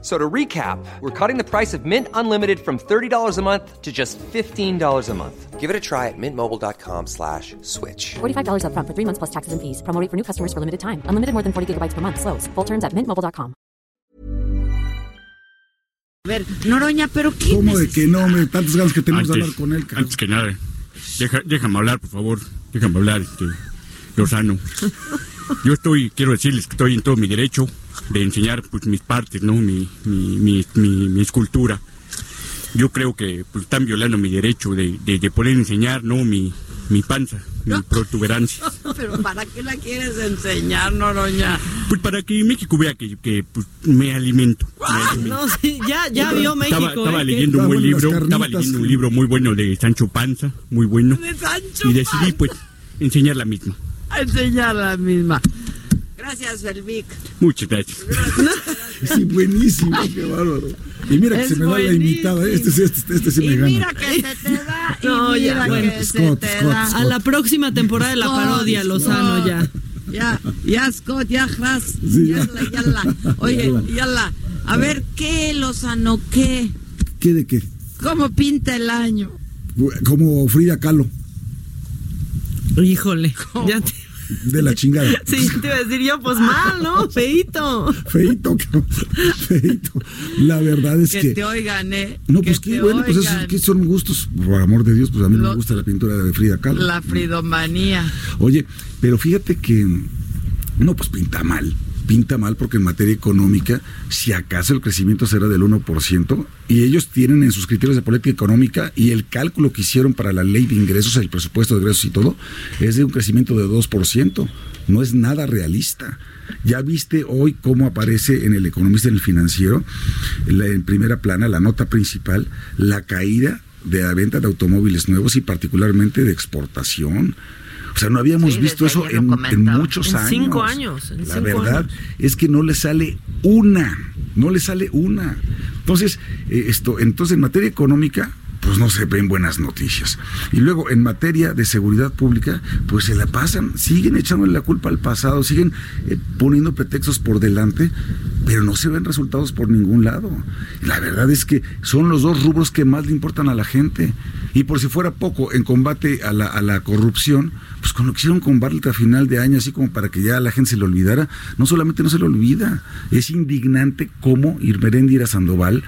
So to recap, we're cutting the price of Mint Unlimited from $30 a month to just $15 a month. Give it a try at mintmobile.com slash switch. $45 up front for three months plus taxes and fees. Promo rate for new customers for limited time. Unlimited more than 40 gigabytes per month. Slows. Full terms at mintmobile.com. A ver, Noroña, pero ¿qué ¿Cómo de que no, me tantas ganas que tenemos de hablar con él, cabrón? Antes que nada, deja- déjame hablar, por favor. Déjame hablar, este, Lozano. Yo estoy, quiero decirles que estoy en todo mi derecho de enseñar pues, mis partes, ¿no? Mi, mi, mi, mi, mi escultura. Yo creo que pues, están violando mi derecho de, de, de poder enseñar, ¿no? Mi, mi panza, mi protuberancia. Pero ¿para qué la quieres enseñar, Noroña? Pues para que México vea que, que pues, me alimento. me alimento. No, sí, ya, ya vio México. Estaba, estaba ¿eh? leyendo un buen libro, estaba leyendo un libro muy bueno de Sancho Panza, muy bueno. De Sancho Y decidí pues enseñar la misma. A enseñar la misma. Gracias, Elvic. Muchas gracias. Sí, buenísimo, qué bárbaro. Y mira que Es se me da la buenísimo. imitada, este, sí, este, este sí Y me mira gana. que se te da, y No, ya, mira bueno. que se Scott, te Scott, da. A la próxima temporada de la parodia, Lozano, ya. Ya, ya, Scott, ya, Ras. Sí, ya. Yala, yala. Oye, Yala. yala. A ver, ¿qué, Lozano, qué? ¿Qué de qué? ¿Cómo pinta el año? Como Frida Kahlo, Híjole. Ya te- de la chingada. sí, te iba a decir yo, pues mal, ¿no? Feito. Feito, cabrón, feito. La verdad es Que que... te oigan, ¿eh? No, pues qué bueno, pues esos que son gustos, por amor de Dios, pues a mí Lo- me gusta la pintura de Frida Kahlo. La fridomanía. Oye, pero fíjate que no, pues pinta mal. Pinta mal porque en materia económica, si acaso el crecimiento será del 1%, y ellos tienen en sus criterios de política económica y el cálculo que hicieron para la ley de ingresos, el presupuesto de ingresos y todo, es de un crecimiento de 2%. No es nada realista. Ya viste hoy cómo aparece en el economista en el financiero, en, en primera plana, la nota principal, la caída de la venta de automóviles nuevos y particularmente de exportación. O sea, no habíamos Sí, visto eso en, muchos En años. cinco años, en la cinco verdad años. es que no le sale una, no le sale una. Entonces, eh, esto, entonces en materia económica, pues no se ven buenas noticias. Y luego en materia de seguridad pública, pues se la pasan, siguen echándole la culpa al pasado, siguen eh, poniendo pretextos por delante, pero no se ven resultados por ningún lado. La verdad es que son los dos rubros que más le importan a la gente. Y por si fuera poco, en combate a la, a la corrupción, con lo que hicieron con Bartlett a final de año, así como para que ya la gente se lo olvidara, no solamente no se lo olvida, es indignante cómo Irmeréndira Sandoval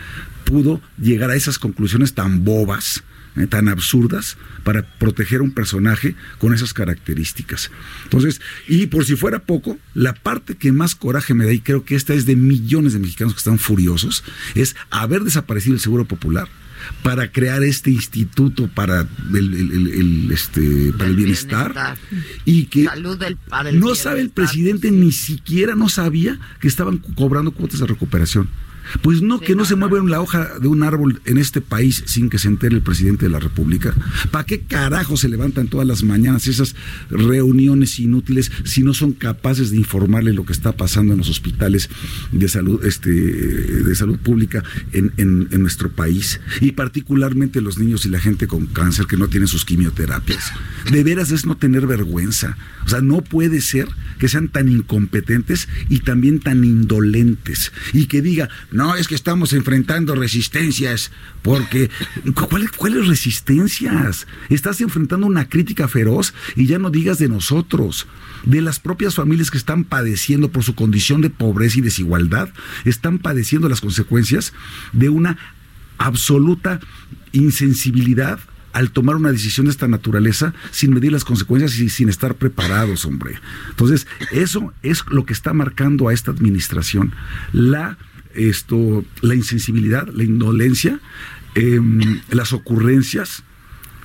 pudo llegar a esas conclusiones tan bobas, eh, tan absurdas, para proteger a un personaje con esas características. Entonces, y por si fuera poco, la parte que más coraje me da, y creo que esta es de millones de mexicanos que están furiosos, es haber desaparecido el Seguro Popular para crear este instituto para el, el- el- el, este para el bienestar, bienestar. y que Salud del- para el no sabe el presidente ni siquiera no sabía que estaban cobrando cuotas de recuperación. Pues no, Sí, que no, no, se no. mueve la hoja de un árbol en este país sin que se entere el presidente de la República. ¿Para qué carajo se levantan todas las mañanas esas reuniones inútiles si no son capaces de informarle lo que está pasando en los hospitales de salud, este, de salud pública en, en- en nuestro país? Y particularmente los niños y la gente con cáncer que no tienen sus quimioterapias. De veras es no tener vergüenza. O sea, no puede ser que sean tan incompetentes y también tan indolentes. Y que diga, no, es que estamos enfrentando resistencias, porque ¿cuáles, cuáles resistencias? Estás enfrentando una crítica feroz y ya no digas de nosotros, de las propias familias que están padeciendo por su condición de pobreza y desigualdad, están padeciendo las consecuencias de una absoluta insensibilidad al tomar una decisión de esta naturaleza sin medir las consecuencias y sin estar preparados, hombre. Entonces, eso es lo que está marcando a esta administración, la esto, la insensibilidad, la indolencia, em, las ocurrencias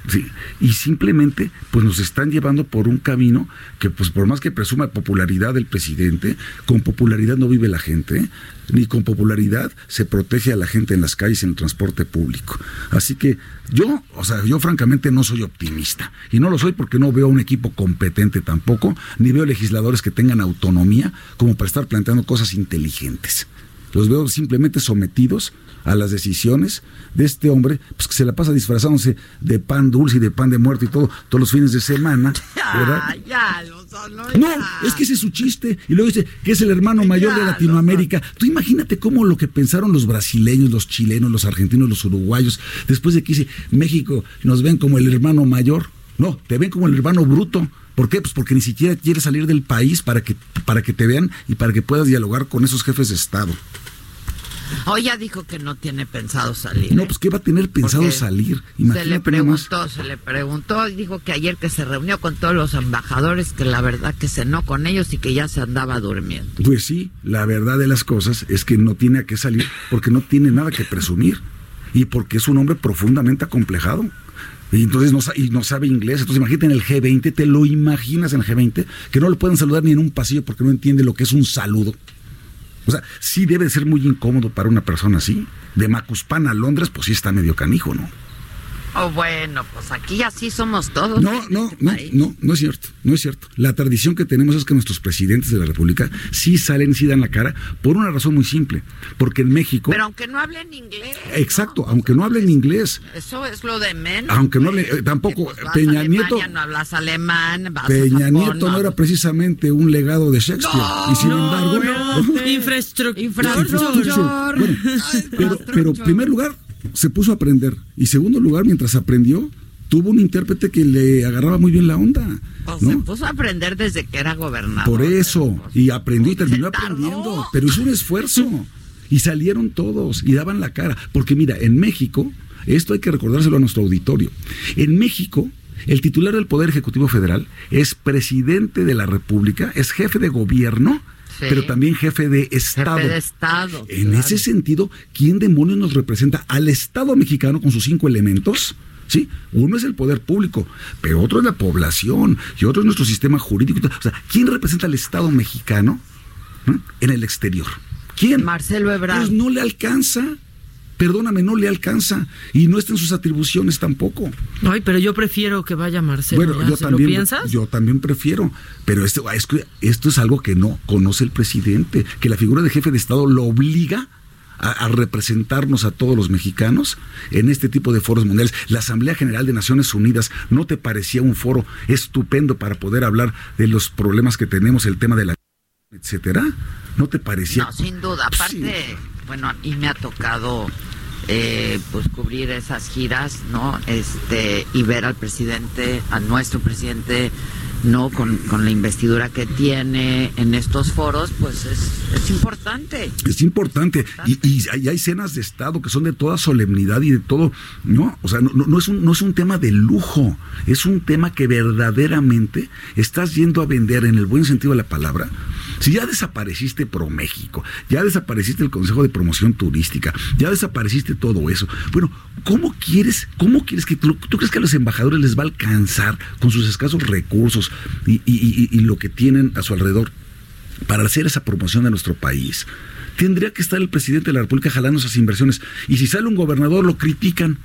Sí, y simplemente pues nos están llevando por un camino que pues por más que presuma popularidad del presidente, con popularidad no vive la gente, ni con popularidad se protege a la gente en las calles en el transporte público. Así que yo, o sea, yo francamente no soy optimista y no lo soy porque no veo un equipo competente tampoco, ni veo legisladores que tengan autonomía como para estar planteando cosas inteligentes. Los veo simplemente sometidos a las decisiones de este hombre, pues que se la pasa disfrazándose de pan dulce y de pan de muerto y todo, todos los fines de semana. ¿verdad? Ya, ya, Lozano, No, ya. es que ese es su chiste. Y luego dice que es el hermano mayor de Latinoamérica. Tú imagínate cómo lo que pensaron los brasileños, los chilenos, los argentinos, los uruguayos, después de que dice México nos ven como el hermano mayor. No, te ven como el hermano bruto. ¿Por qué? Pues porque ni siquiera quieres salir del país para que, para que te vean y para que puedas dialogar con esos jefes de Estado. Hoy ya dijo que no tiene pensado salir. No, ¿eh? pues ¿qué va a tener pensado Porque salir? Se le Imagínate nada más. preguntó, se le preguntó y dijo que ayer que se reunió con todos los embajadores, que la verdad que cenó con ellos y que ya se andaba durmiendo. Pues sí, la verdad de las cosas es que no tiene a qué salir porque no tiene nada que presumir y porque es un hombre profundamente acomplejado. Y entonces no, y no sabe inglés. Entonces imagínate en el G20, te lo imaginas en el G20, que no le pueden saludar ni en un pasillo porque no entiende lo que es un saludo. O sea, sí debe ser muy incómodo para una persona así. De Macuspana a Londres, pues sí está medio canijo, ¿no? Oh, bueno, pues aquí así somos todos. No, no, no, no, no es cierto, no es cierto. La tradición que tenemos es que nuestros presidentes de la República sí salen, sí dan la cara, por una razón muy simple. Porque en México... Pero aunque no hablen inglés. Exacto, ¿no? aunque no hablen inglés. Eso es lo de menos. Aunque no pues, hable- eh, tampoco, que, pues, Peña Alemania, Nieto- No hablas alemán, vas a Peña Japón, Nieto no era precisamente un legado de Shakespeare. No, y sin No, embargo... no, infraestructura. Infraestructura. Bueno, pero, pero en primer lugar, se puso a aprender. Y segundo lugar, mientras aprendió, tuvo un intérprete que le agarraba muy bien la onda. Pues ¿no? se puso a aprender desde que era gobernador. Por eso, pues, y aprendió y terminó aprendiendo, pero hizo un esfuerzo. Y salieron todos y daban la cara. Porque mira, en México, esto hay que recordárselo a nuestro auditorio. En México, el titular del Poder Ejecutivo Federal es presidente de la República, es jefe de gobierno, Sí. pero también jefe de Estado. Jefe de Estado. En claro. ese sentido, ¿quién demonios nos representa al Estado mexicano con sus cinco elementos? Sí, uno es el poder público, pero otro es la población y otro es nuestro sistema jurídico. O sea, ¿quién representa al Estado mexicano ¿no? en el exterior? ¿Quién? Marcelo Ebrard. Pues no le alcanza. Perdóname, no le alcanza. Y no está en sus atribuciones tampoco. Ay, pero yo prefiero que vaya Marcelo. Bueno, ya, yo ¿sí también, ¿Lo piensas? yo también prefiero, pero esto, es que esto es algo que no conoce el presidente, que la figura de jefe de Estado lo obliga a, a representarnos a todos los mexicanos en este tipo de foros mundiales. La Asamblea General de Naciones Unidas no te parecía un foro estupendo para poder hablar de los problemas que tenemos, el tema de la etcétera, no te parecía. No, sin duda. Aparte, Sí. Bueno, a mí me ha tocado eh, pues cubrir esas giras, ¿no? Este y ver al presidente, a nuestro presidente, no con, con la investidura que tiene en estos foros, pues es, es importante. Es importante. Y, y hay, hay cenas de Estado que son de toda solemnidad y de todo. No, o sea, no, no- es un, no es un tema de lujo. Es un tema que verdaderamente estás yendo a vender en el buen sentido de la palabra. Si ya desapareciste Pro México, ya desapareciste el Consejo de Promoción Turística, ya desapareciste todo eso. Bueno, ¿cómo quieres, cómo quieres que tú, tú crees que a los embajadores les va a alcanzar con sus escasos recursos y, lo que tienen a su alrededor para hacer esa promoción de nuestro país. Tendría que estar el presidente de la República jalando esas inversiones. Y si sale un gobernador, lo critican.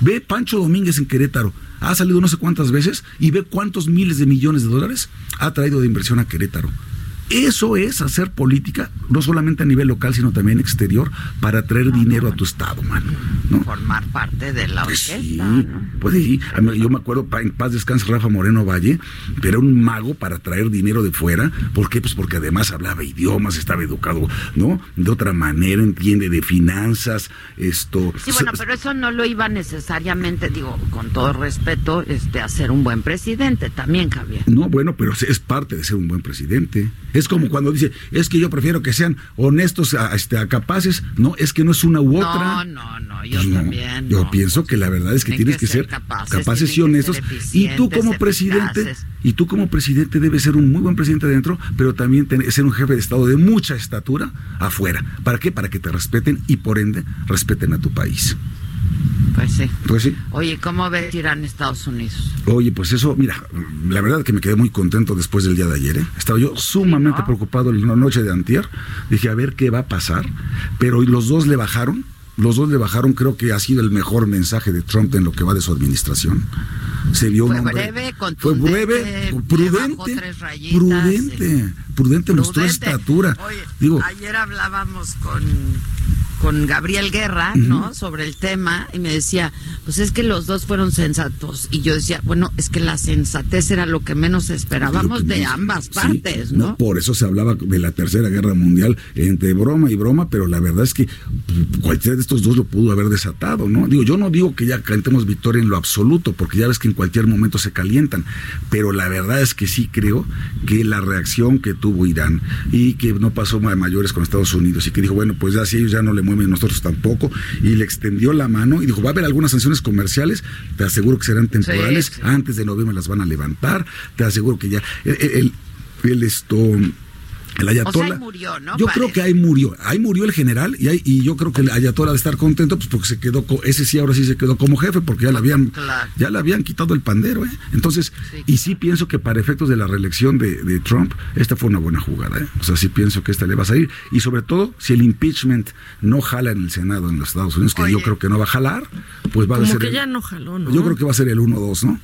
Ve Pancho Domínguez en Querétaro. Ha salido no sé cuántas veces y ve cuántos miles de millones de dólares ha traído de inversión a Querétaro. Eso es hacer política, no solamente a nivel local, sino también exterior, para traer dinero a tu estado, mano. ¿no? Formar parte de la Pues orquesta. sí, pues sí. Mí- Yo me acuerdo, en paz descanse Rafa Moreno Valle, pero era un mago para traer dinero de fuera. ¿Por qué? Pues porque además hablaba idiomas, estaba educado, ¿no? De otra manera, entiende de finanzas, esto. Sí, bueno, pero eso no lo iba necesariamente, digo, con todo respeto, este, a ser un buen presidente también, Javier. No, bueno, pero es parte de ser un buen presidente. Es como cuando dice, es que yo prefiero que sean honestos, a, este, a capaces. No, es que no es una u otra. No, no, no, yo Pues no, también. Yo no. pienso que la verdad es que tienes que, ser capaces, y honestos. Y tú como presidente, eficaces. y tú como presidente debes ser un muy buen presidente adentro, pero también tener- ser un jefe de Estado de mucha estatura afuera. ¿Para qué? Para que te respeten y por ende respeten a tu país. Pues sí. Pues sí. Oye, ¿cómo ves Irán Estados Unidos? Oye, pues eso, mira, la verdad que me quedé muy contento después del día de ayer. ¿eh? Estaba yo sumamente preocupado en la noche de antier. Dije, a ver qué va a pasar. Pero los dos le bajaron. Los dos le bajaron, creo que ha sido el mejor mensaje de Trump en lo que va de su administración. Se vio Fue un hombre. breve, fue breve, prudente. rayitas, Prudente, prudente, mostró estatura. Oye, Digo, ayer hablábamos con, con Gabriel Guerra, ¿no? Sobre el tema y me decía, pues es que los dos fueron sensatos. Y yo decía, bueno, es que la sensatez era lo que menos esperábamos de ambas sí, partes, ¿no? Por eso se hablaba de la Tercera Guerra Mundial entre broma y broma, pero la verdad es que pues, cualquiera de estos dos lo pudo haber desatado, ¿no? Digo, yo no digo que ya cantemos victoria en lo absoluto, porque ya ves que en cualquier momento se calientan, pero la verdad es que sí creo que la reacción que tuvo Irán y que no pasó a mayores con Estados Unidos y que dijo, bueno, pues ya si ellos ya no le mueven, nosotros tampoco, y le extendió la mano y dijo, va a haber algunas sanciones comerciales, te aseguro que serán temporales, sí. antes de noviembre las van a levantar, te aseguro que ya el, el- el esto el ayatola. O sea, ahí murió, ¿no? Yo creo que ahí murió. Ahí murió el general y, ahí- y yo creo que el ayatola de estar contento pues porque se quedó, ese sí ahora sí se quedó como jefe porque ya le habían, Claro. ya le habían quitado el pandero, ¿eh? Entonces, Sí, y sí pienso que para efectos de la reelección de, de Trump, esta fue una buena jugada, ¿eh? O sea, sí pienso que esta le va a salir. Y sobre todo, si el impeachment no jala en el Senado en los Estados Unidos, que yo creo que no va a jalar, pues va a Como ser. que el- ya no jaló, ¿no? Yo creo que va a ser el 1-2, ¿no?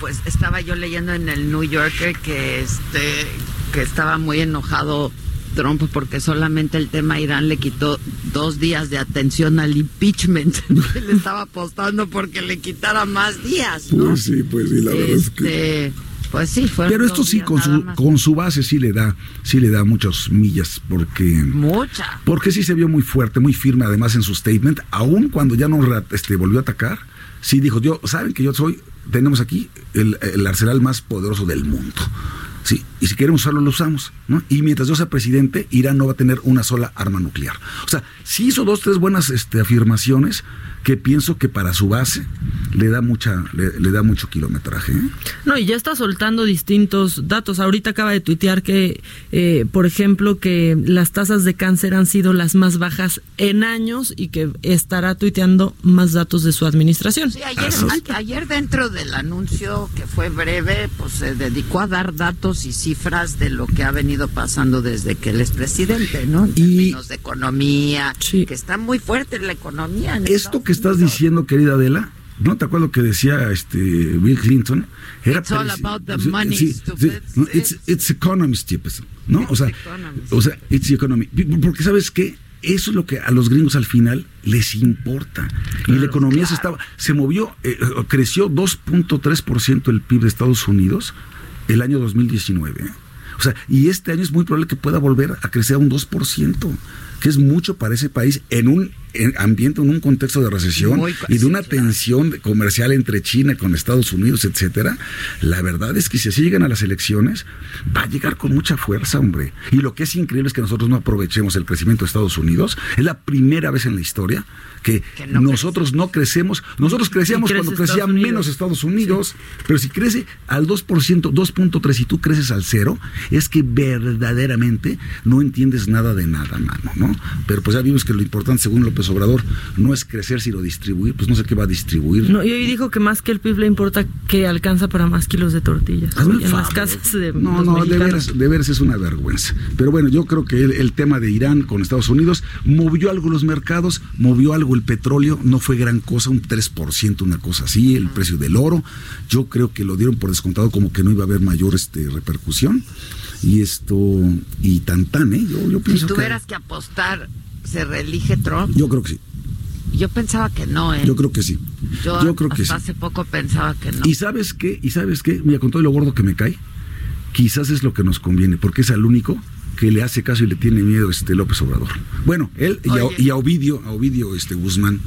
Pues estaba yo leyendo en el New Yorker que este que estaba muy enojado Trump porque solamente el tema Irán le quitó dos días de atención al impeachment. le estaba apostando porque le quitara más días, ¿no? Pues sí, pues sí, la verdad es que. Este, pues sí, fueron Pero esto sí, con su, con su base sí le da, sí le da muchas millas, porque, mucha. porque sí se vio muy fuerte, muy firme, además en su statement, aun cuando ya no este, volvió a atacar, sí dijo, yo, saben que yo soy, tenemos aquí el, el arsenal más poderoso del mundo. Sí, y si queremos usarlo, lo usamos, ¿no? Y mientras yo sea presidente, Irán no va a tener una sola arma nuclear. O sea, sí hizo dos, tres buenas este, afirmaciones que pienso que para su base le da mucha, le, le da mucho kilometraje. ¿eh? No, y ya está soltando distintos datos. Ahorita acaba de tuitear que, eh, por ejemplo, que las tasas de cáncer han sido las más bajas en años y que estará tuiteando más datos de su administración. Sí, ayer, a- ayer dentro del anuncio que fue breve, pues se dedicó a dar datos y cifras de lo que ha venido pasando desde que él es presidente, ¿no? En Y- términos de economía, Sí. que está muy fuerte la economía. en Esto Estados que estás Unidos. diciendo, querida Adela, ¿no te acuerdas lo que decía este Bill Clinton? It's all about the money, sí, no, it's, it's economy, ¿no? O sea, o sea, it's economy. Porque sabes qué? Eso es lo que a los gringos al final les importa. y la economía se estaba, se movió, eh, creció 2.3% el PIB de Estados Unidos el año 2019. ¿eh? O sea, y este año es muy probable que pueda volver a crecer a un 2%, que es mucho para ese país en un ambiente, en un contexto de recesión y de una tensión comercial entre China con Estados Unidos, etcétera. La verdad es que si así llegan a las elecciones, va a llegar con mucha fuerza, hombre. Y lo que es increíble es que nosotros no aprovechemos el crecimiento de Estados Unidos. Es la primera vez en la historia que, Que no nosotros no crecemos. Nosotros crecíamos cuando crecía Unidos. menos Estados Unidos, pero si crece al 2%, 2.3 y tú creces al cero, es que verdaderamente no entiendes nada de nada, mano, ¿no? Pero pues ya vimos que lo importante, según López Obrador, no es crecer sino distribuir, pues no sé qué va a distribuir. No, y hoy dijo que más que el PIB le importa que alcanza para más kilos de tortillas. En las casas de No, los no, de veras, de veras es una vergüenza. Pero bueno, yo creo que el, el tema de Irán con Estados Unidos movió algo los mercados, movió algo el petróleo, no fue gran cosa, un 3%, una cosa así, el precio del oro. Yo creo que lo dieron por descontado como que no iba a haber mayor este, repercusión. Y esto, y tan tan, ¿eh? Yo, yo Si pienso que. tuvieras que apostar, ¿se reelige Trump? Yo creo que sí, Yo pensaba que no, ¿eh? yo creo que sí. Yo, Yo creo que sí. hace poco pensaba que no. ¿Y sabes qué? ¿Y sabes qué? Mira, con todo lo gordo que me cae, quizás es lo que nos conviene, porque es al único que le hace caso y le tiene miedo este López Obrador. Bueno, él y a, y a Ovidio, a Ovidio este Guzmán,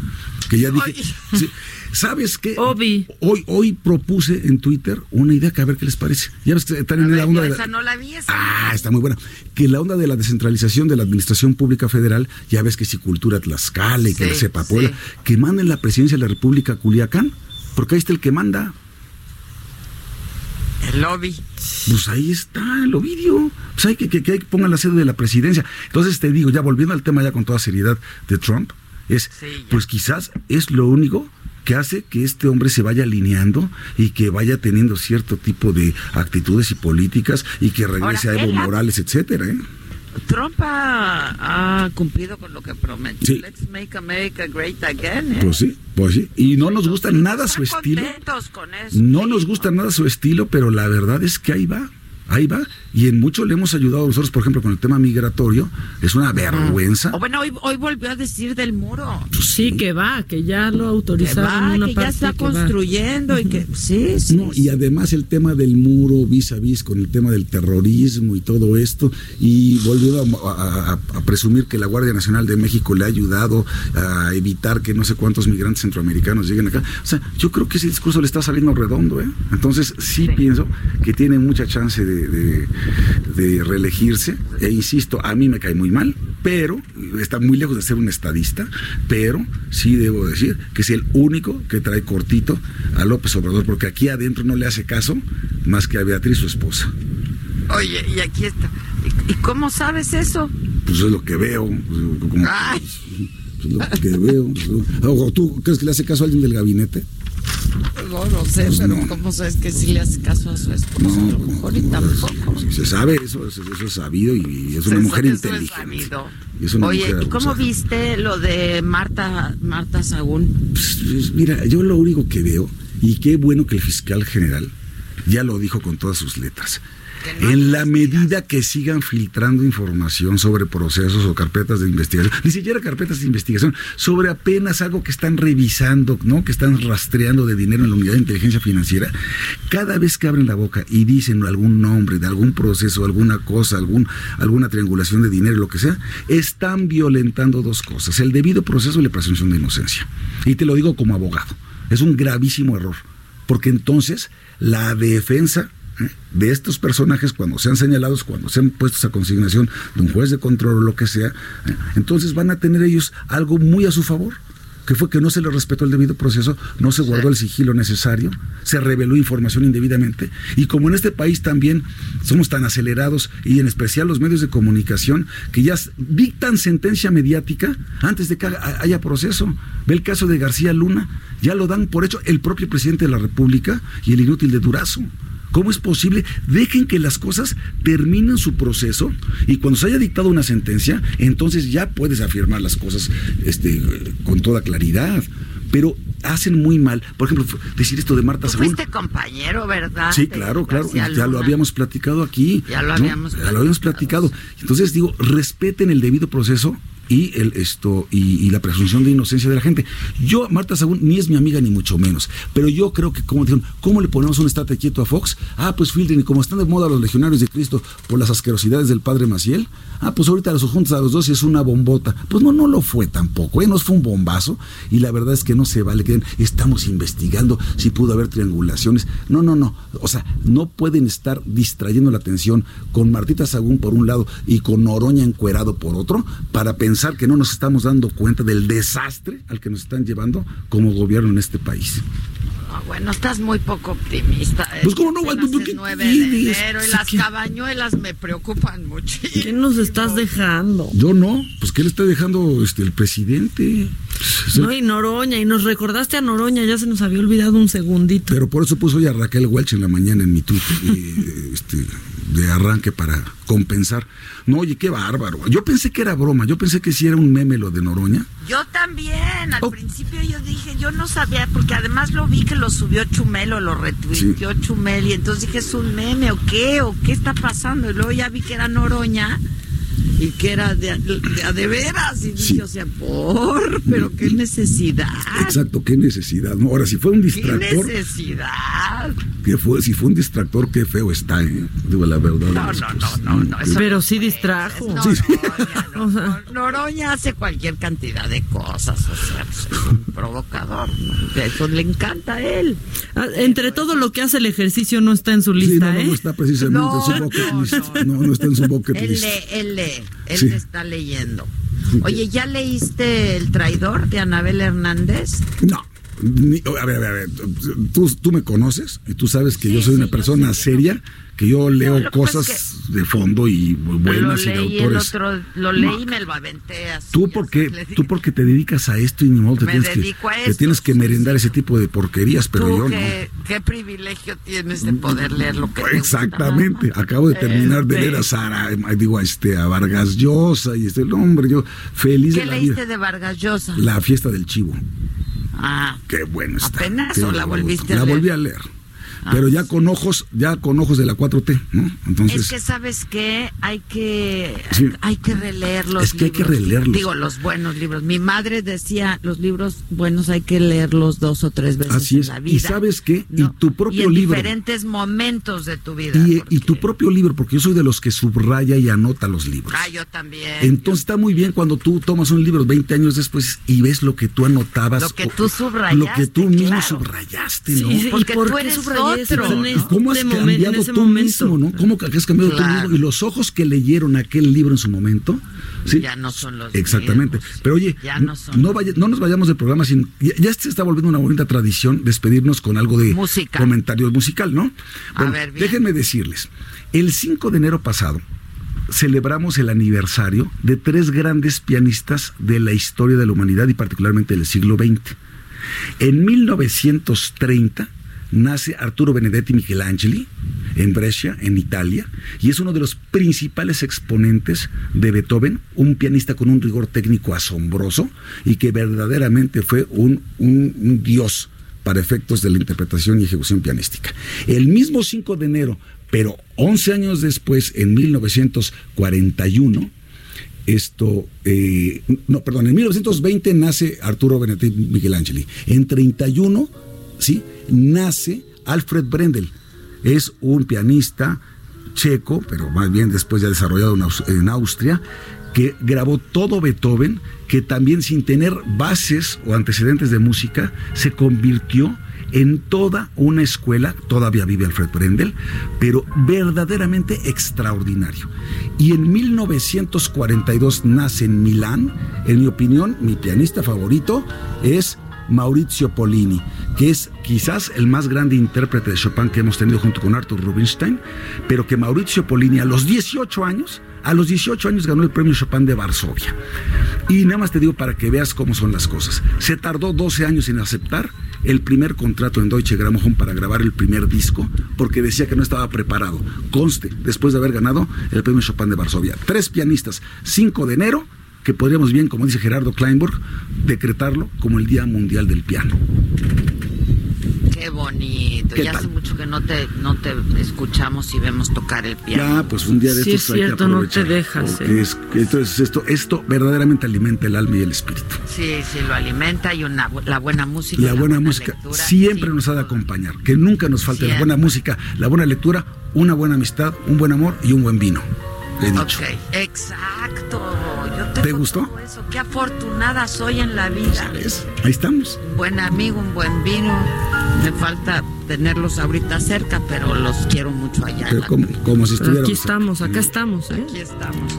que ya dije, sí, ¿sabes qué? Obi. Hoy hoy propuse en Twitter una idea que a ver qué les parece. Ya ves que están A en ver, la yo onda la- no la vi. esa Ah, está muy buena. Que la onda de la descentralización de la administración pública federal, ya ves que si Cultura Tlaxcala y que Sí, sepa Puebla, sí. que manden la presidencia de la República Culiacán, porque ahí está el que manda. El lobby. Pues ahí está el Ovidio. Pues hay que, que pongan la sede de la presidencia. Entonces te digo, ya volviendo al tema ya con toda seriedad de Trump, Es, Sí, pues quizás es lo único que hace que este hombre se vaya alineando y que vaya teniendo cierto tipo de actitudes y políticas y que regrese Ahora, a Evo Morales, etcétera, ¿eh? Trump ha, ha cumplido con lo que prometió. Sí. Let's make America great again. ¿eh? Pues sí, pues sí. Y no nos gusta nada su estilo. contentos con eso. No nos gusta nada su estilo, pero la verdad es que ahí va. Ahí va. Y en mucho le hemos ayudado nosotros, por ejemplo, con el tema migratorio. Es una vergüenza. O bueno, hoy, hoy volvió a decir del muro. Sí, que va, que ya lo Que autorizaron va, una que parte ya está que va. construyendo y que sí, sí. No, y además el tema del muro vis a vis con el tema del terrorismo y todo esto, y volvió a, a- a- a presumir que la Guardia Nacional de México le ha ayudado a evitar que no sé cuántos migrantes centroamericanos lleguen acá. O sea, yo creo que ese discurso le está saliendo redondo, ¿eh? Entonces sí, Sí. pienso que tiene mucha chance de, de- de reelegirse, e insisto, a mí me cae muy mal, pero está muy lejos de ser un estadista, pero sí debo decir que es el único que trae cortito a López Obrador, porque aquí adentro no le hace caso más que a Beatriz, su esposa. Oye, y aquí está. ¿Y, cómo sabes eso? Pues es lo que veo. pues, como- Ay. pues, lo que veo. ¿O ¿Tú crees que le hace caso a alguien del gabinete? No, no sé, Pues pero no. ¿cómo sabes que sí le hace caso a su esposa? No, a lo mejor y no, tampoco. sí, se sabe eso, eso, es sabido y, es una mujer eso es inteligente. sabido. Es una Oye, mujer ¿y cómo viste lo de Marta, Marta Sagún? Pues, pues, mira, yo lo único que veo, y qué bueno que el fiscal general ya lo dijo con todas sus letras. En la medida que sigan filtrando información sobre procesos o carpetas de investigación, ni siquiera carpetas de investigación, sobre apenas algo que están revisando, ¿no? Que están rastreando de dinero en la unidad de inteligencia financiera, cada vez que abren la boca y dicen algún nombre de algún proceso, alguna cosa, algún, alguna triangulación de dinero, lo que sea, están violentando dos cosas, el debido proceso y la presunción de inocencia. Y te lo digo como abogado, es un gravísimo error, porque entonces la defensa. De estos personajes cuando sean señalados, cuando sean puestos a consignación de un juez de control o lo que sea, ¿eh? entonces van a tener ellos algo muy a su favor que fue que no se les respetó el debido proceso, no se guardó el sigilo necesario, se reveló información indebidamente, y como en este país también somos tan acelerados, y en especial los medios de comunicación, que ya dictan sentencia mediática antes de que haya proceso. Ve el caso de García Luna, ya lo dan por hecho el propio presidente de la República y el inútil de Durazo. ¿Cómo es posible? Dejen que las cosas terminen su proceso y cuando se haya dictado una sentencia, entonces ya puedes afirmar las cosas este, con toda claridad. Pero hacen muy mal. Por ejemplo, decir esto de Marta Tú fuiste compañero, ¿verdad? Sí, claro, claro. Ya lo habíamos platicado aquí. Ya lo ¿no? habíamos Ya lo habíamos platicado. Entonces digo, respeten el debido proceso y el esto y, la presunción de inocencia de la gente. Yo, Marta Sagún, ni es mi amiga ni mucho menos, pero yo creo que, como dijeron, ¿cómo le ponemos un estate quieto a Fox? Ah, pues filtren, y como están de moda los legionarios de Cristo por las asquerosidades del padre Maciel, ah, pues ahorita los juntas a los dos y es una bombota. Pues no, no lo fue tampoco, ¿eh? no fue un bombazo, y la verdad es que no se vale que estamos investigando si pudo haber triangulaciones. No, no, no. O sea, no pueden estar distrayendo la atención con Martita Sagún por un lado y con Noroña encuerado por otro para pensar que no nos estamos dando cuenta del desastre al que nos están llevando como gobierno en este país. No, bueno, estás muy poco optimista. ¿eh? Pues, ¿cómo no? Apenas ¿Tú es qué 9 de enero y las ¿qué? cabañuelas me preocupan mucho. ¿Qué nos estás dejando? Yo no, pues ¿qué le está dejando este el presidente? Pues, No, y Noroña, y nos recordaste a Noroña, ya se nos había olvidado un segundito. Pero por eso puso hoy a Raquel Welch en la mañana en mi Twitter este, de arranque para compensar. No, oye, qué bárbaro. Yo pensé que era broma, yo pensé que sí era un meme lo de Noroña. Yo también, al Oh. principio yo dije, yo no sabía, porque además lo vi que lo subió Chumel o lo retuiteó Chumel, y entonces dije, ¿es un meme o qué? ¿O qué está pasando? Y luego ya vi que era Noroña y que era de, de, a de veras, y dije, Sí. o sea, por, pero qué necesidad. Exacto, qué necesidad. No, ahora, si fue un ¿Qué distractor, necesidad? que fue, si fue un distractor, qué feo está, ¿eh? Digo la verdad. No, no, no, no, no. eso Pero no sí distrajo. No, Sí, sí. Noroña, hace cualquier cantidad de cosas, o sea, pues, es un provocador. ¿no? Eso le encanta a él. Ah, Entre todo lo que hace el ejercicio no está en su Sí, lista, no, no, ¿eh? no está precisamente No, en su bucket no, list. no, No, no está en su bucket Él list. lee, él lee, él Sí. está leyendo. Oye, ¿ya leíste El traidor de Anabel Hernández? No, a ver, a ver, a ver, tú, tú me conoces y tú sabes que yo soy una persona seria, que yo leo cosas de fondo y buenas y de autores. Otro, lo leí y me lo aventé así. Tú porque, tú porque te dedicas a esto y ni modo te, tienes que, te tienes que merendar ese tipo de porquerías, pero yo qué, no. Qué privilegio tienes de poder leer lo que Exactamente. Acabo de terminar de leer a este. Sara, digo, a este, a Vargas Llosa y este hombre, yo feliz ¿Qué de la leíste de Vargas Llosa? La fiesta del chivo. Ah. Qué bueno está. ¿Apenas o la volviste a leer? La volví a leer. Ah, pero ya con ojos, ya con ojos de la 4T, ¿no? Entonces. Es que sabes que hay que hay que releer los Es que hay que releerlos. Digo, los buenos libros. Mi madre decía, los libros buenos hay que leerlos dos o tres veces Así es. en la vida. Y sabes qué, y tu propio y en libro. diferentes momentos de tu vida. Y, y, tu propio libro, porque yo soy de los que subraya y anota los libros. Ah, yo también. Entonces está muy bien cuando tú tomas un libro 20 años después y ves lo que tú anotabas. Lo que tú subrayaste. Lo que tú mismo subrayaste, ¿no? Sí, porque ¿Y por tú eres otro, ¿no? ¿Cómo has cambiado tú mismo, no? ¿Cómo has cambiado tú mismo? Y los ojos que leyeron aquel libro en su momento, ¿sí? Ya no son los Exactamente. mismos. Pero oye, no, no, vaya, no, nos vayamos del programa sin... Ya, ya, se está volviendo una bonita tradición despedirnos con algo de Música. comentario musical, ¿no? Bueno, A ver, bien. déjenme decirles, el 5 de enero pasado celebramos el aniversario de tres grandes pianistas de la historia de la humanidad y particularmente del siglo XX. En 1930 nace Arturo Benedetti Michelangeli en Brescia, en Italia, y es uno de los principales exponentes de Beethoven, un pianista con un rigor técnico asombroso y que verdaderamente fue un, un, dios para efectos de la interpretación y ejecución pianística. El mismo 5 de enero, pero 11 años después, en 1941, esto, eh, no, perdón, en 1920 nace Arturo Benedetti Michelangeli. En 31, ¿sí? Nace Alfred Brendel. Es un pianista checo, pero más bien después ya desarrollado en Austria, que grabó todo Beethoven, que también sin tener bases o antecedentes de música, se convirtió en toda una escuela, todavía vive Alfred Brendel, pero verdaderamente extraordinario. Y en 1942 nace en Milán, en mi opinión, mi pianista favorito es Maurizio Polini, que es quizás el más grande intérprete de Chopin que hemos tenido junto con Arthur Rubinstein, pero que Maurizio Polini a los 18 años, a los 18 años ganó el premio Chopin de Varsovia. Y nada más te digo para que veas cómo son las cosas. Se tardó 12 años en aceptar el primer contrato en Deutsche Grammophon para grabar el primer disco porque decía que no estaba preparado. Conste, después de haber ganado el premio Chopin de Varsovia. Tres pianistas, 5 de enero que podríamos bien, como dice Gerardo Kleinburg, decretarlo como el Día Mundial del Piano. Qué bonito. ya hace mucho que no te, no te escuchamos y vemos tocar el piano. Ya, pues un día de sí, estos es cierto, hay que no te dejas. Eh. Es, entonces esto, esto verdaderamente alimenta el alma y el espíritu. Sí, sí, lo alimenta y una, la buena música. La, la buena, buena, música lectura, siempre nos ha de acompañar. Que nunca nos falte siempre. la buena música, la buena lectura, una buena amistad, un buen amor y un buen vino. He dicho. Ok, exacto. ¿Te gustó? Eso. Qué afortunada soy en la vida. ¿Sabes? Ahí estamos. Un buen amigo, un buen vino. Me falta tenerlos ahorita cerca, pero los quiero mucho allá. Pero como, como si estuviéramos. Aquí estamos, acá estamos. ¿eh? Aquí estamos.